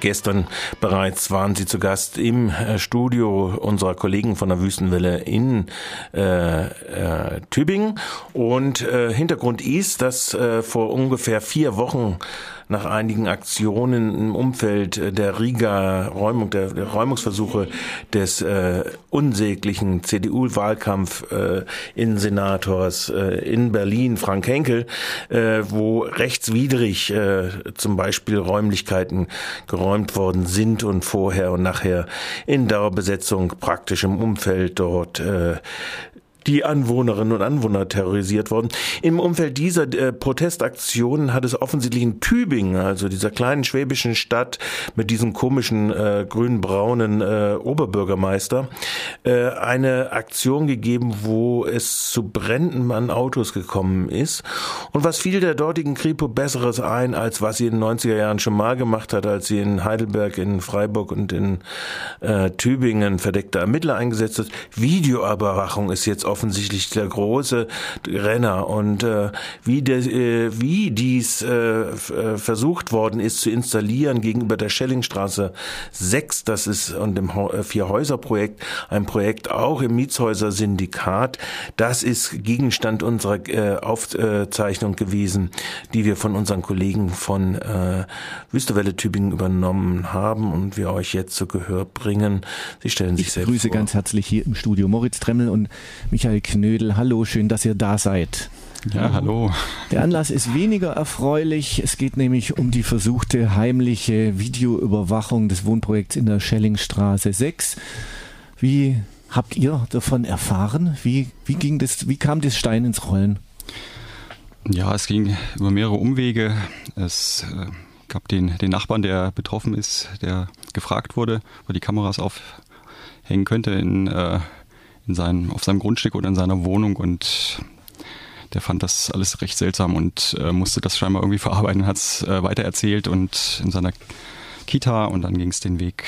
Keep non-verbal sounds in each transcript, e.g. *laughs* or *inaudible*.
Gestern bereits waren Sie zu Gast im äh, Studio unserer Kollegen von der Wüstenwelle in äh, äh, Tübingen. Und äh, Hintergrund ist, dass äh, vor ungefähr vier Wochen nach einigen Aktionen im Umfeld der Riga Räumung, der, der Räumungsversuche des äh, unsäglichen CDU-Wahlkampf äh, Innensenators äh, in Berlin, Frank Henkel, äh, wo rechtswidrig äh, zum Beispiel Räumlichkeiten geräumt worden sind und vorher und nachher in Dauerbesetzung praktisch im Umfeld dort äh, die Anwohnerinnen und Anwohner terrorisiert worden. Im Umfeld dieser äh, Protestaktionen hat es offensichtlich in Tübingen, also dieser kleinen schwäbischen Stadt mit diesem komischen äh, grün-braunen äh, Oberbürgermeister, äh, eine Aktion gegeben, wo es zu Bränden an Autos gekommen ist. Und was fiel der dortigen Kripo Besseres ein, als was sie in den 90er Jahren schon mal gemacht hat, als sie in Heidelberg, in Freiburg und in äh, Tübingen verdeckte Ermittler eingesetzt hat. Videoüberwachung ist jetzt offensichtlich der große Renner und äh, wie, de, äh, wie dies äh, äh versucht worden ist zu installieren gegenüber der Schellingstraße 6, das ist und dem äh, Vier-Häuser-Projekt, ein Projekt auch im Mietshäuser-Syndikat, das ist Gegenstand unserer äh, Aufzeichnung gewesen, die wir von unseren Kollegen von äh, Wüstewelle Tübingen übernommen haben und wir euch jetzt zu Gehör bringen. Sie stellen sich ich selbst grüße vor. ganz herzlich hier im Studio Moritz Tremmel und mich Michael Knödel. Hallo, schön, dass ihr da seid. Ja, hallo. Der Anlass ist weniger erfreulich. Es geht nämlich um die versuchte heimliche Videoüberwachung des Wohnprojekts in der Schellingstraße 6. Wie habt ihr davon erfahren? Wie, wie ging das, wie kam das Stein ins Rollen? Ja, es ging über mehrere Umwege. Es äh, gab den, den Nachbarn, der betroffen ist, der gefragt wurde, wo die Kameras aufhängen könnte in äh, in seinem, auf seinem Grundstück oder in seiner Wohnung und der fand das alles recht seltsam und äh, musste das scheinbar irgendwie verarbeiten hat es äh, weitererzählt und in seiner Kita und dann ging es den Weg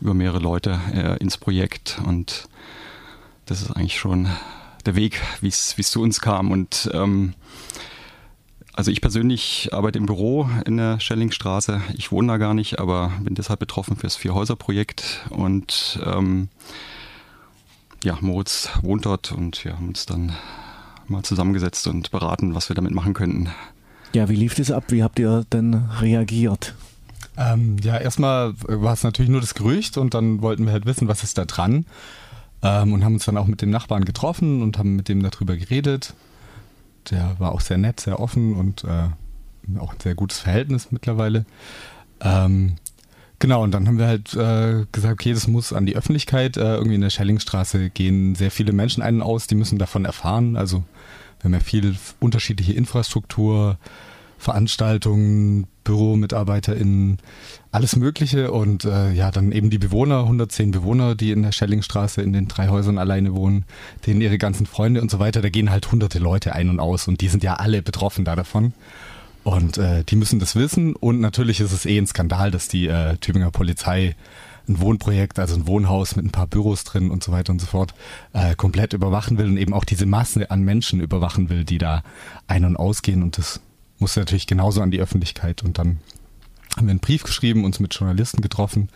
über mehrere Leute äh, ins Projekt und das ist eigentlich schon der Weg, wie es zu uns kam und ähm, also ich persönlich arbeite im Büro in der Schellingstraße. Ich wohne da gar nicht, aber bin deshalb betroffen fürs Vierhäuser-Projekt und ähm, ja, Moritz wohnt dort und wir haben uns dann mal zusammengesetzt und beraten, was wir damit machen könnten. Ja, wie lief das ab? Wie habt ihr denn reagiert? Ähm, ja, erstmal war es natürlich nur das Gerücht und dann wollten wir halt wissen, was ist da dran. Ähm, und haben uns dann auch mit dem Nachbarn getroffen und haben mit dem darüber geredet. Der war auch sehr nett, sehr offen und äh, auch ein sehr gutes Verhältnis mittlerweile. Ähm, Genau, und dann haben wir halt äh, gesagt, okay, das muss an die Öffentlichkeit. Äh, irgendwie in der Schellingstraße gehen sehr viele Menschen ein und aus, die müssen davon erfahren. Also wir haben ja viel unterschiedliche Infrastruktur, Veranstaltungen, BüromitarbeiterInnen, alles Mögliche. Und äh, ja, dann eben die Bewohner, 110 Bewohner, die in der Schellingstraße in den drei Häusern alleine wohnen, denen ihre ganzen Freunde und so weiter, da gehen halt hunderte Leute ein und aus und die sind ja alle betroffen da davon. Und äh, die müssen das wissen. Und natürlich ist es eh ein Skandal, dass die äh, Tübinger Polizei ein Wohnprojekt, also ein Wohnhaus mit ein paar Büros drin und so weiter und so fort, äh, komplett überwachen will und eben auch diese Masse an Menschen überwachen will, die da ein- und ausgehen. Und das muss natürlich genauso an die Öffentlichkeit. Und dann haben wir einen Brief geschrieben, uns mit Journalisten getroffen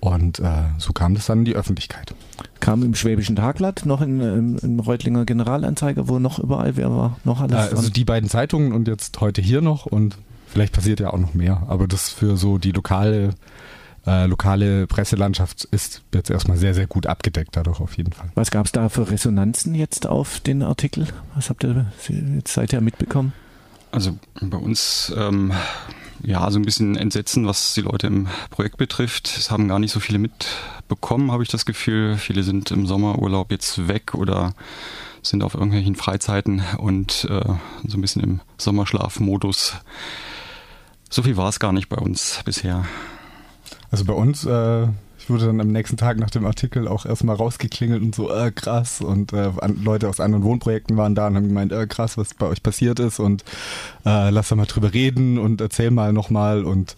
und äh, so kam das dann in die Öffentlichkeit. Kam im Schwäbischen Tagblatt, noch in, im, im Reutlinger Generalanzeiger, wo noch überall, wer war noch alles? Äh, also die beiden Zeitungen und jetzt heute hier noch und vielleicht passiert ja auch noch mehr. Aber das für so die lokale, äh, lokale Presselandschaft ist jetzt erstmal sehr, sehr gut abgedeckt dadurch auf jeden Fall. Was gab es da für Resonanzen jetzt auf den Artikel? Was habt ihr jetzt seither mitbekommen? Also bei uns ähm, ja, so ein bisschen Entsetzen, was die Leute im Projekt betrifft. Es haben gar nicht so viele mitbekommen, habe ich das Gefühl. Viele sind im Sommerurlaub jetzt weg oder sind auf irgendwelchen Freizeiten und äh, so ein bisschen im Sommerschlafmodus. So viel war es gar nicht bei uns bisher. Also bei uns äh, wurde dann am nächsten Tag nach dem Artikel auch erstmal rausgeklingelt und so, äh, krass. Und äh, Leute aus anderen Wohnprojekten waren da und haben gemeint, äh, krass, was bei euch passiert ist und äh, lass da mal drüber reden und erzähl mal nochmal. Und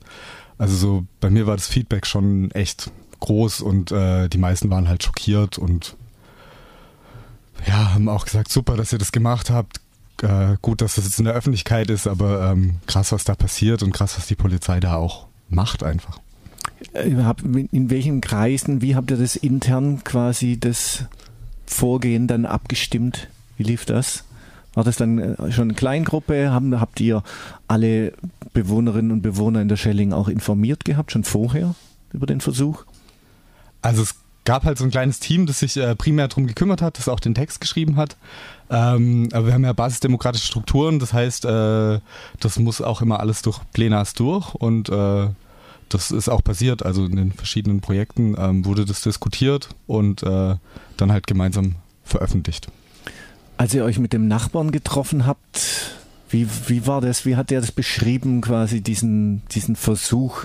also so, bei mir war das Feedback schon echt groß und äh, die meisten waren halt schockiert und ja, haben auch gesagt, super, dass ihr das gemacht habt. Äh, gut, dass das jetzt in der Öffentlichkeit ist, aber ähm, krass, was da passiert und krass, was die Polizei da auch macht einfach. Äh, in welchen Kreisen, wie habt ihr das intern quasi das Vorgehen dann abgestimmt? Wie lief das? War das dann äh, schon eine Kleingruppe? Habt ihr alle Bewohnerinnen und Bewohner in der Schelling auch informiert gehabt, schon vorher über den Versuch? Also es gab halt so ein kleines Team, das sich äh, primär darum gekümmert hat, das auch den Text geschrieben hat. Ähm, aber wir haben ja basisdemokratische Strukturen, das heißt, das muss auch immer alles durch Plenars durch und das ist auch passiert. Also in den verschiedenen Projekten ähm, wurde das diskutiert und äh, dann halt gemeinsam veröffentlicht. Als ihr euch mit dem Nachbarn getroffen habt, wie, wie war das? Wie hat der das beschrieben, quasi diesen, diesen Versuch,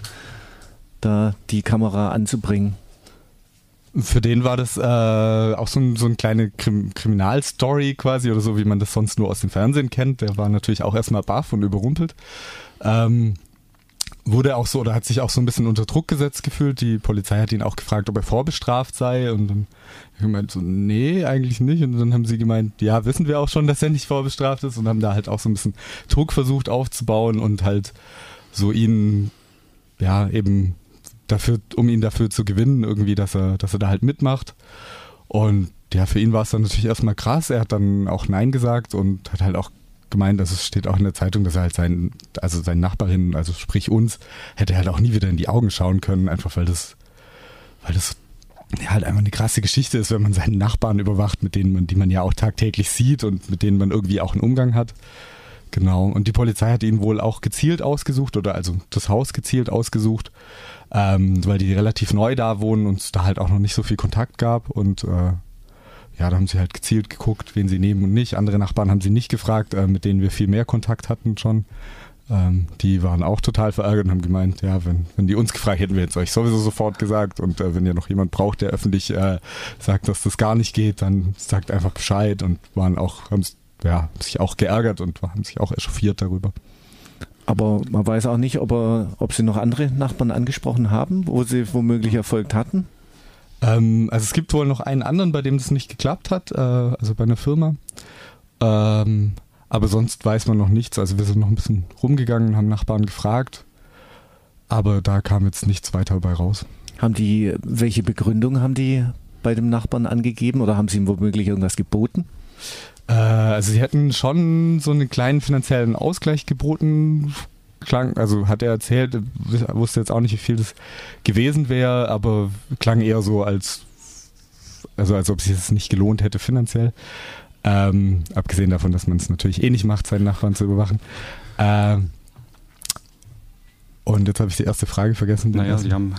da die Kamera anzubringen? Für den war das äh, auch so, ein, so eine kleine Krim Kriminalstory quasi oder so, wie man das sonst nur aus dem Fernsehen kennt. Der war natürlich auch erstmal baff und überrumpelt. Ähm, wurde auch so oder hat sich auch so ein bisschen unter Druck gesetzt gefühlt. Die Polizei hat ihn auch gefragt, ob er vorbestraft sei und dann gemeint so, nee, eigentlich nicht. Und dann haben sie gemeint, ja, wissen wir auch schon, dass er nicht vorbestraft ist und haben da halt auch so ein bisschen Druck versucht aufzubauen und halt so ihn, ja, eben dafür, um ihn dafür zu gewinnen, irgendwie, dass er, dass er da halt mitmacht. Und ja, für ihn war es dann natürlich erstmal krass. Er hat dann auch Nein gesagt und hat halt auch gemeint, also es steht auch in der Zeitung, dass er halt sein, also seinen Nachbarin, also sprich uns, hätte halt auch nie wieder in die Augen schauen können, einfach weil das, weil das ja, halt einfach eine krasse Geschichte ist, wenn man seinen Nachbarn überwacht, mit denen man, die man ja auch tagtäglich sieht und mit denen man irgendwie auch einen Umgang hat. Genau. Und die Polizei hat ihn wohl auch gezielt ausgesucht oder also das Haus gezielt ausgesucht, ähm, weil die relativ neu da wohnen und es da halt auch noch nicht so viel Kontakt gab und äh, ja, da haben sie halt gezielt geguckt, wen sie nehmen und nicht. Andere Nachbarn haben sie nicht gefragt, äh, mit denen wir viel mehr Kontakt hatten schon. Ähm, die waren auch total verärgert und haben gemeint, ja, wenn, wenn die uns gefragt hätten, wir hätten es euch sowieso sofort gesagt. Und äh, wenn ihr noch jemand braucht, der öffentlich äh, sagt, dass das gar nicht geht, dann sagt einfach Bescheid und waren auch, haben ja, sich auch geärgert und haben sich auch echauffiert darüber. Aber man weiß auch nicht, ob, er, ob sie noch andere Nachbarn angesprochen haben, wo sie womöglich erfolgt hatten. Ähm, also es gibt wohl noch einen anderen, bei dem das nicht geklappt hat, äh, also bei einer Firma. Ähm, aber sonst weiß man noch nichts. Also wir sind noch ein bisschen rumgegangen, haben Nachbarn gefragt, aber da kam jetzt nichts weiter bei raus. Haben die, welche Begründung haben die bei dem Nachbarn angegeben oder haben sie ihm womöglich irgendwas geboten? Äh, also sie hätten schon so einen kleinen finanziellen Ausgleich geboten, klang, also hat er erzählt, wusste jetzt auch nicht, wie viel das gewesen wäre, aber klang eher so als, also als ob es sich nicht gelohnt hätte finanziell. Ähm, abgesehen davon, dass man es natürlich eh nicht macht, seinen Nachbarn zu überwachen. Ähm, und jetzt habe ich die erste Frage vergessen. Naja, sie haben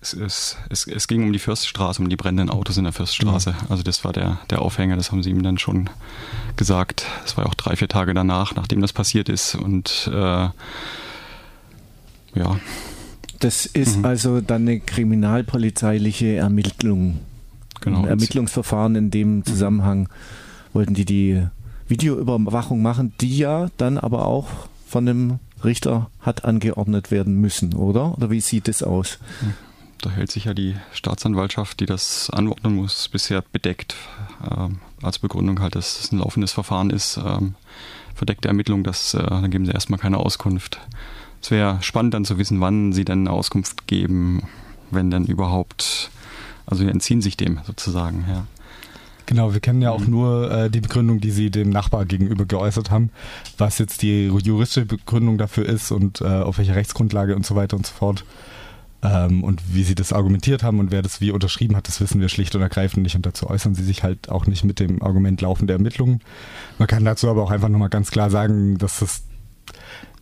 es, es, es, es, ging um die Fürststraße, um die brennenden Autos in der Fürststraße. Mhm. Also das war der, der Aufhänger, das haben sie ihm dann schon gesagt. Das war auch drei, vier Tage danach, nachdem das passiert ist. Und äh, ja. Das ist mhm. also dann eine kriminalpolizeiliche Ermittlung. Genau. Ein Ermittlungsverfahren in dem Zusammenhang wollten die die Videoüberwachung machen, die ja dann aber auch von einem Richter hat angeordnet werden müssen, oder? Oder wie sieht es aus? Da hält sich ja die Staatsanwaltschaft, die das anordnen muss, bisher bedeckt. Ähm, als Begründung halt, dass es ein laufendes Verfahren ist. Ähm, verdeckte Ermittlung, dass, äh, dann geben sie erstmal keine Auskunft. Es wäre spannend dann zu wissen, wann sie denn eine Auskunft geben, wenn denn überhaupt, also sie entziehen sich dem sozusagen, ja. Genau, wir kennen ja auch mhm. nur äh, die Begründung, die sie dem Nachbar gegenüber geäußert haben, was jetzt die juristische Begründung dafür ist und äh, auf welcher Rechtsgrundlage und so weiter und so fort. Ähm, und wie sie das argumentiert haben und wer das wie unterschrieben hat, das wissen wir schlicht und ergreifend nicht und dazu äußern sie sich halt auch nicht mit dem Argument laufende Ermittlungen. Man kann dazu aber auch einfach nochmal ganz klar sagen, dass das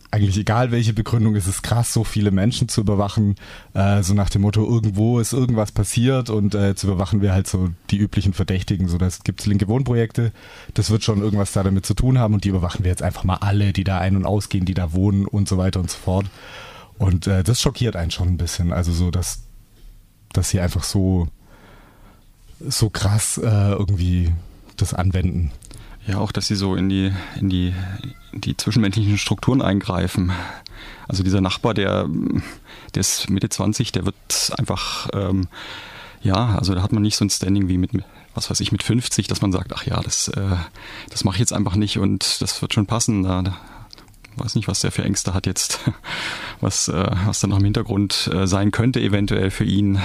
eigentlich egal welche Begründung, ist es krass, so viele Menschen zu überwachen, äh, so nach dem Motto, irgendwo ist irgendwas passiert und äh, jetzt überwachen wir halt so die üblichen Verdächtigen. So, das gibt linke Wohnprojekte, das wird schon irgendwas da damit zu tun haben und die überwachen wir jetzt einfach mal alle, die da ein- und ausgehen, die da wohnen und so weiter und so fort. Und äh, das schockiert einen schon ein bisschen. Also so, dass, dass sie einfach so, so krass äh, irgendwie das anwenden. Ja, auch, dass sie so in die, in die, in die zwischenmenschlichen Strukturen eingreifen. Also dieser Nachbar, der, der ist Mitte 20, der wird einfach, ähm, ja, also da hat man nicht so ein Standing wie mit, was weiß ich, mit 50, dass man sagt, ach ja, das, äh, das mache ich jetzt einfach nicht und das wird schon passen. Da, weiß nicht, was der für Ängste hat jetzt, *laughs* was, äh, was dann noch im Hintergrund äh, sein könnte, eventuell für ihn,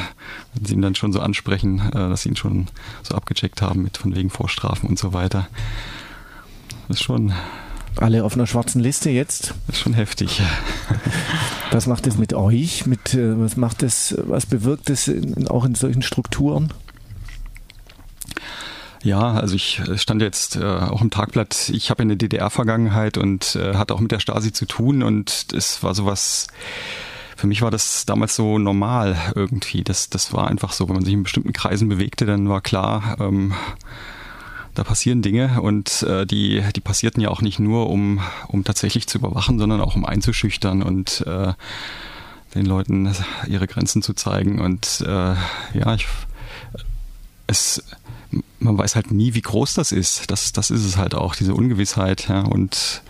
wenn sie ihn dann schon so ansprechen, äh, dass sie ihn schon so abgecheckt haben mit von wegen Vorstrafen und so weiter. Das ist schon. Alle auf einer schwarzen Liste jetzt? Das ist schon heftig. Was macht es mit euch? Mit, äh, was macht es, was bewirkt es in, auch in solchen Strukturen? Ja, also ich stand jetzt äh, auch im Tagblatt, ich habe eine DDR-Vergangenheit und äh, hatte auch mit der Stasi zu tun und es war sowas, für mich war das damals so normal irgendwie. Das, das war einfach so, wenn man sich in bestimmten Kreisen bewegte, dann war klar, ähm, da passieren Dinge und äh, die, die passierten ja auch nicht nur, um, um tatsächlich zu überwachen, sondern auch um einzuschüchtern und äh, den Leuten ihre Grenzen zu zeigen. Und äh, ja, ich, es man weiß halt nie, wie groß das ist. Das, das ist es halt auch, diese Ungewissheit. Ja, und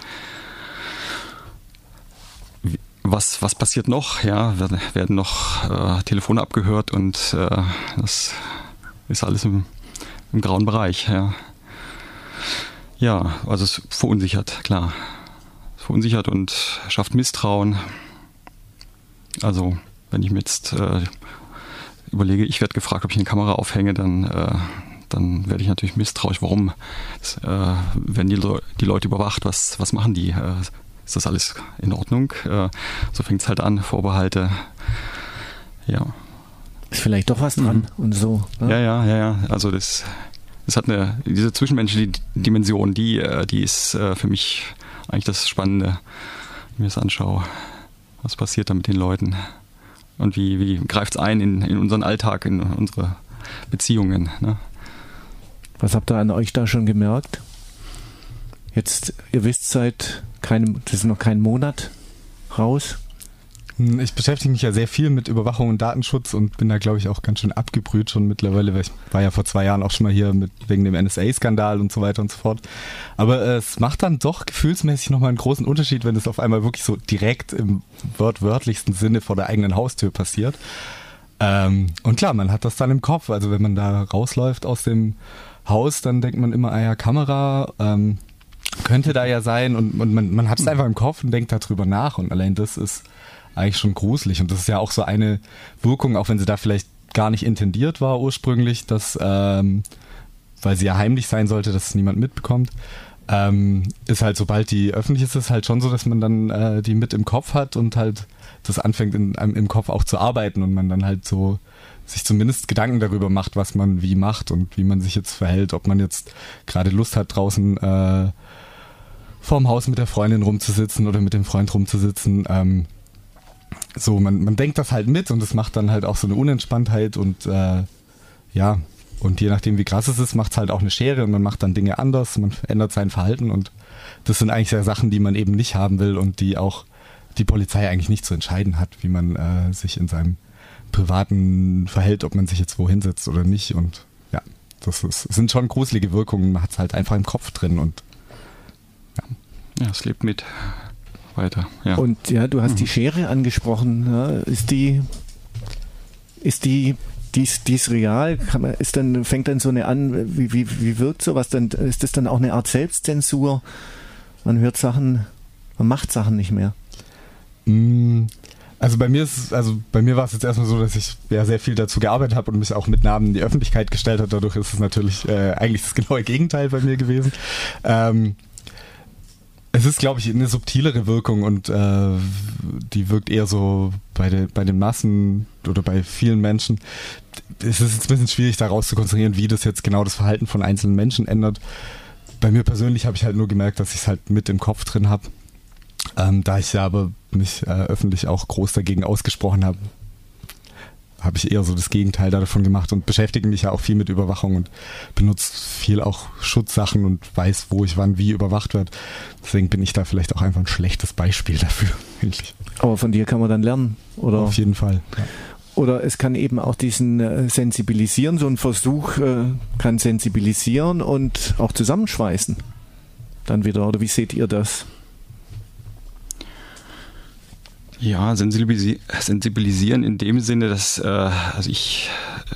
was, was passiert noch? Ja, werden, noch äh, Telefone abgehört und äh, das ist alles im, im grauen Bereich. Ja. ja, also es verunsichert, klar. Es verunsichert und schafft Misstrauen. Also, wenn ich mir jetzt äh, überlege, ich werde gefragt, ob ich eine Kamera aufhänge, dann äh, dann werde ich natürlich misstrauisch, warum äh, werden die, Le die Leute überwacht, was, was machen die? Äh, ist das alles in Ordnung? Äh, so fängt es halt an, Vorbehalte. Ja. Ist vielleicht doch was dran mhm. und so. Ne? Ja, ja, ja, ja. Also das, das hat eine, diese zwischenmenschliche Dimension, die, äh, die ist äh, für mich eigentlich das Spannende, wenn ich mir das anschaue. Was passiert da mit den Leuten? Und wie, wie greift es ein in, in unseren Alltag, in unsere Beziehungen? Ne? Was habt ihr an euch da schon gemerkt? Jetzt, ihr wisst seit keinem, das ist noch kein Monat raus. Hm, ich beschäftige mich ja sehr viel mit Überwachung und Datenschutz und bin da, glaube ich, auch ganz schön abgebrüht schon mittlerweile, weil ich war ja vor zwei Jahren auch schon mal hier mit, wegen dem NSA-Skandal und so weiter und so fort. Aber es macht dann doch gefühlsmäßig nochmal einen großen Unterschied, wenn es auf einmal wirklich so direkt im wörtlichsten Sinne vor der eigenen Haustür passiert. Ähm, und klar, man hat das dann im Kopf. Also wenn man da rausläuft aus dem Haus, dann denkt man immer, ah ja, Kamera ähm, könnte da ja sein. Und, und man, man hat es einfach im Kopf und denkt darüber nach. Und allein das ist eigentlich schon gruselig. Und das ist ja auch so eine Wirkung, auch wenn sie da vielleicht gar nicht intendiert war ursprünglich, dass, ähm, weil sie ja heimlich sein sollte, dass es niemand mitbekommt, ähm, ist halt, sobald die öffentlich ist, ist halt schon so, dass man dann äh, die mit im Kopf hat und halt das anfängt in, im Kopf auch zu arbeiten und man dann halt so sich zumindest Gedanken darüber macht, was man wie macht und wie man sich jetzt verhält, ob man jetzt gerade Lust hat, draußen äh, vorm Haus mit der Freundin rumzusitzen oder mit dem Freund rumzusitzen. Ähm, so, man, man denkt das halt mit und es macht dann halt auch so eine Unentspanntheit und äh, ja, und je nachdem, wie krass es ist, macht es halt auch eine Schere und man macht dann Dinge anders, man ändert sein Verhalten und das sind eigentlich ja Sachen, die man eben nicht haben will und die auch die Polizei eigentlich nicht zu entscheiden hat, wie man äh, sich in seinem privaten verhält, ob man sich jetzt wohin setzt oder nicht. Und ja, das, ist, das sind schon gruselige Wirkungen. Man hat es halt einfach im Kopf drin und ja. Ja, es lebt mit weiter. Ja. Und ja, du hast mhm. die Schere angesprochen. Ja, ist die, ist die dies, dies real? Man, ist dann, fängt dann so eine an, wie, wie, wie wirkt sowas dann? Ist das dann auch eine Art Selbstzensur? Man hört Sachen, man macht Sachen nicht mehr. Mm, also bei mir ist also bei mir war es jetzt erstmal so, dass ich ja sehr viel dazu gearbeitet habe und mich auch mit Namen in die Öffentlichkeit gestellt habe. Dadurch ist es natürlich äh, eigentlich das genaue Gegenteil bei mir gewesen. Ähm, es ist, glaube ich, eine subtilere Wirkung und äh, die wirkt eher so bei, de, bei den Massen oder bei vielen Menschen. Es ist jetzt ein bisschen schwierig, daraus zu konstruieren, wie das jetzt genau das Verhalten von einzelnen Menschen ändert. Bei mir persönlich habe ich halt nur gemerkt, dass ich es halt mit im Kopf drin habe ähm, da ich ja aber mich äh, öffentlich auch groß dagegen ausgesprochen habe, habe ich eher so das Gegenteil davon gemacht und beschäftige mich ja auch viel mit Überwachung und benutze viel auch Schutzsachen und weiß, wo ich wann wie überwacht wird. Deswegen bin ich da vielleicht auch einfach ein schlechtes Beispiel dafür. *laughs* Aber von dir kann man dann lernen, oder? Auf jeden Fall. Ja. Oder es kann eben auch diesen äh, Sensibilisieren, so ein Versuch äh, kann sensibilisieren und auch zusammenschweißen. Dann wieder, oder wie seht ihr das? Ja, sensibilisi sensibilisieren in dem Sinne, dass äh, also ich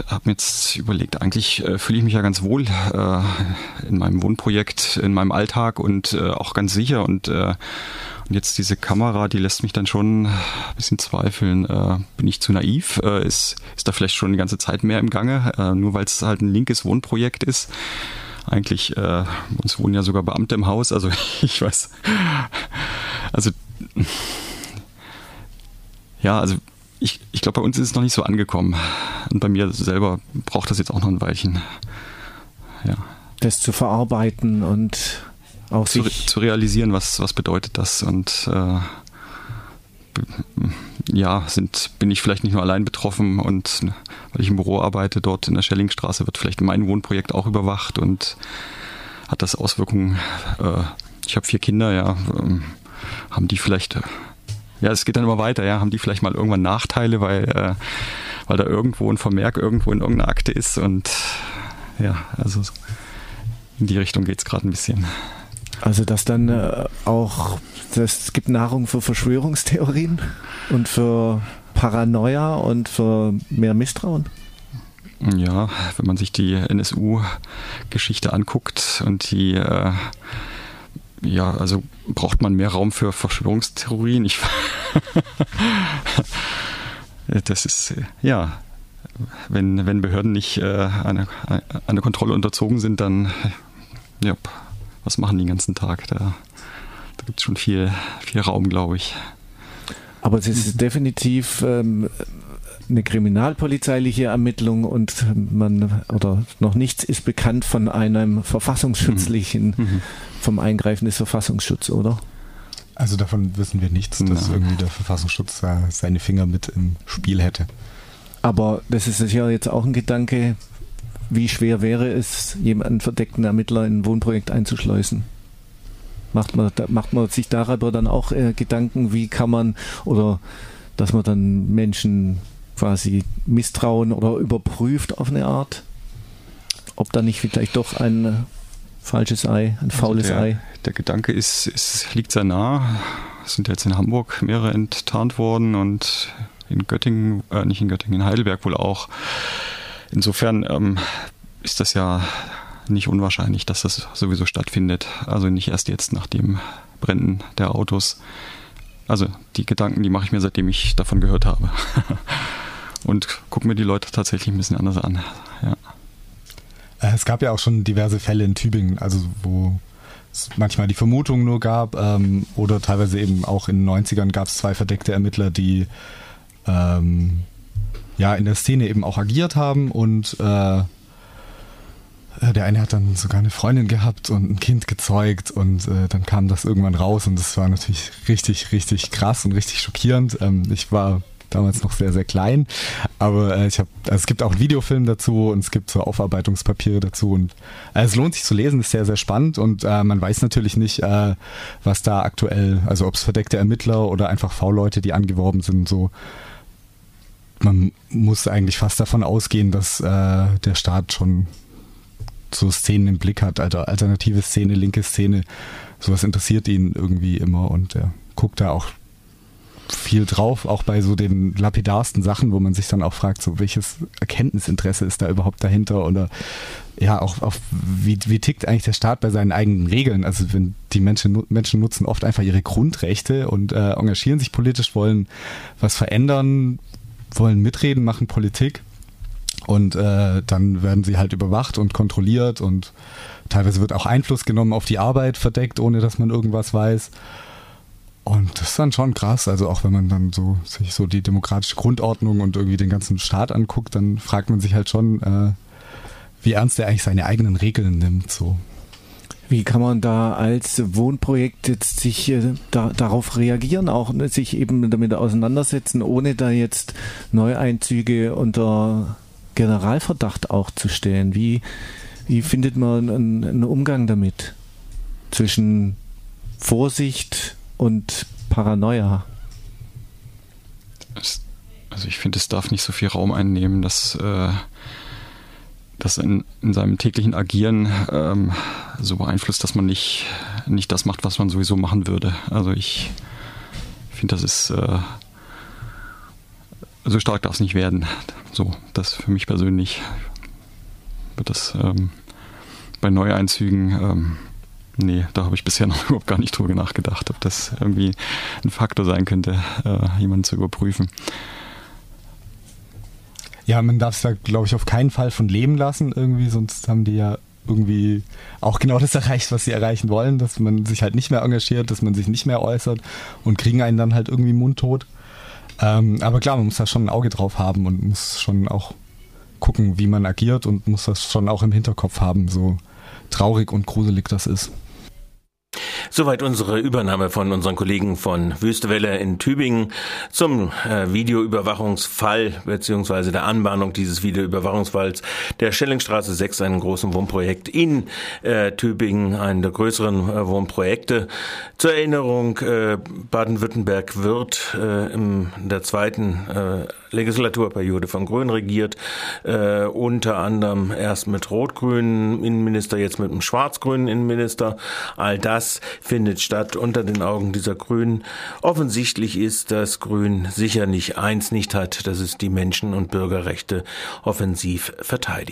habe mir jetzt überlegt, eigentlich äh, fühle ich mich ja ganz wohl äh, in meinem Wohnprojekt, in meinem Alltag und äh, auch ganz sicher und äh, Und jetzt diese Kamera, die lässt mich dann schon ein bisschen zweifeln. Äh, bin ich zu naiv? Äh, ist, ist da vielleicht schon die ganze Zeit mehr im Gange? Äh, nur weil es halt ein linkes Wohnprojekt ist. Eigentlich, äh, uns wohnen ja sogar Beamte im Haus, also *laughs* ich weiß. Also ja, also ich, ich glaube, bei uns ist es noch nicht so angekommen. Und bei mir selber braucht das jetzt auch noch ein Weilchen. Ja. Das zu verarbeiten und auch zu, zu realisieren, was, was bedeutet das und äh, ja, sind, bin ich vielleicht nicht nur allein betroffen und weil ich im Büro arbeite, dort in der Schellingstraße wird vielleicht mein Wohnprojekt auch überwacht und hat das Auswirkungen. Äh, ich habe vier Kinder, ja, ähm, haben die vielleicht, äh, ja, es geht dann immer weiter, ja, haben die vielleicht mal irgendwann Nachteile, weil, äh, weil da irgendwo ein Vermerk irgendwo in irgendeiner Akte ist und ja, also in die Richtung geht es gerade ein bisschen. Also dass dann äh, auch, es gibt Nahrung für Verschwörungstheorien und für Paranoia und für mehr Misstrauen? Ja, wenn man sich die NSU-Geschichte anguckt und die, äh, ja, also braucht man mehr Raum für Verschwörungstheorien. Ich, *laughs* das ist, ja, wenn, wenn Behörden nicht äh, einer eine Kontrolle unterzogen sind, dann, ja, was machen die den ganzen Tag? Da, da gibt es schon viel, viel Raum, glaube ich. Aber es ist definitiv ähm, eine kriminalpolizeiliche Ermittlung und man oder noch nichts ist bekannt von einem verfassungsschutzlichen, mhm. mhm. vom Eingreifen des Verfassungsschutzes, oder? Also davon wissen wir nichts, dass Nein. irgendwie der Verfassungsschutz seine Finger mit im Spiel hätte. Aber das ist ja jetzt auch ein Gedanke, wie schwer wäre es, jemanden verdeckten Ermittler in ein Wohnprojekt einzuschleusen? Macht man, macht man sich darüber dann auch äh, Gedanken, wie kann man oder dass man dann Menschen quasi misstrauen oder überprüft auf eine Art? Ob da nicht vielleicht doch ein äh, falsches Ei, ein also faules also der, Ei? Der Gedanke ist, es liegt sehr nah. Es sind jetzt in Hamburg mehrere enttarnt worden und in Göttingen, äh, nicht in Göttingen, in Heidelberg wohl auch. Insofern ähm, ist das ja nicht unwahrscheinlich, dass das sowieso stattfindet. Also nicht erst jetzt nach dem Brennen der Autos. Also die Gedanken, die mache ich mir, seitdem ich davon gehört habe. *laughs* Und gucke mir die Leute tatsächlich ein bisschen anders an. Ja. Äh, es gab ja auch schon diverse Fälle in Tübingen, also wo es manchmal die Vermutung nur gab ähm, oder teilweise eben auch in den 90ern gab es zwei verdeckte Ermittler, die ähm, ja in der Szene eben auch agiert haben und äh, äh, der eine hat dann sogar eine Freundin gehabt und ein Kind gezeugt und äh, dann kam das irgendwann raus und das war natürlich richtig, richtig krass und richtig schockierend. Ähm, ich war damals noch sehr, sehr klein, aber äh, ich habe, also es gibt auch einen Videofilm dazu und es gibt so Aufarbeitungspapiere dazu und äh, es lohnt sich zu lesen, ist sehr, sehr spannend und äh, man weiß natürlich nicht, äh, was da aktuell, also ob es verdeckte Ermittler oder einfach V-Leute, die angeworben sind, so. Man muss eigentlich fast davon ausgehen, dass äh, der Staat schon so Szenen im Blick hat, also alternative Szene, linke Szene, sowas interessiert ihn irgendwie immer und er guckt da auch viel drauf, auch bei so den lapidarsten Sachen, wo man sich dann auch fragt, so welches Erkenntnisinteresse ist da überhaupt dahinter oder ja, auch auf wie, wie tickt eigentlich der Staat bei seinen eigenen Regeln? Also wenn die Menschen, Menschen nutzen oft einfach ihre Grundrechte und äh, engagieren sich politisch, wollen was verändern, wollen mitreden, machen Politik und äh, dann werden sie halt überwacht und kontrolliert und teilweise wird auch Einfluss genommen auf die Arbeit verdeckt, ohne dass man irgendwas weiß. Und das ist dann schon krass. Also auch wenn man dann so sich so die demokratische Grundordnung und irgendwie den ganzen Staat anguckt, dann fragt man sich halt schon, äh, wie ernst er eigentlich seine eigenen Regeln nimmt. So. Wie kann man da als Wohnprojekt jetzt sich äh, da, darauf reagieren, auch ne, sich eben damit auseinandersetzen, ohne da jetzt Neueinzüge unter Generalverdacht auch zu stellen? Wie, wie findet man einen, einen Umgang damit zwischen Vorsicht und Paranoia? Also ich finde, es darf nicht so viel Raum einnehmen, dass, äh, das in, in seinem täglichen Agieren ähm, so beeinflusst, dass man nicht, nicht das macht, was man sowieso machen würde. Also ich finde, das ist äh, so stark darf es nicht werden. So, das für mich persönlich wird das ähm, bei Neueinzügen ähm, Nee, da habe ich bisher *laughs* noch überhaupt gar nicht drüber nachgedacht, ob das irgendwie ein Faktor sein könnte, äh, jemanden zu überprüfen. Ja, man darf es da, glaube ich, auf keinen Fall von leben lassen irgendwie, sonst haben die ja irgendwie auch genau das *laughs* erreicht, was sie erreichen wollen, dass man sich halt nicht mehr engagiert, dass man sich nicht mehr äußert und kriegen einen dann halt irgendwie mundtot. Ähm, aber klar, man muss da schon ein Auge drauf haben und muss schon auch gucken, wie man agiert und muss das schon auch im Hinterkopf haben, so traurig und gruselig das ist. Soweit unsere Übernahme von unseren Kollegen von Wüstewelle in Tübingen zum äh, Videoüberwachungsfall beziehungsweise der Anbahnung dieses Videoüberwachungsfalls der Schellingstraße 6, einem großen Wohnprojekt in äh, Tübingen, einen der größeren äh, Wohnprojekte. Zur Erinnerung, äh, Baden-Württemberg wird äh, in der zweiten äh, Legislaturperiode von Grün regiert, äh, unter anderem erst mit rot-grünen Innenminister, jetzt mit einem schwarz-grünen Innenminister. All das findet statt unter den Augen dieser Grünen. Offensichtlich ist, dass Grün sicher nicht eins nicht hat, dass es die Menschen- und Bürgerrechte offensiv verteidigt.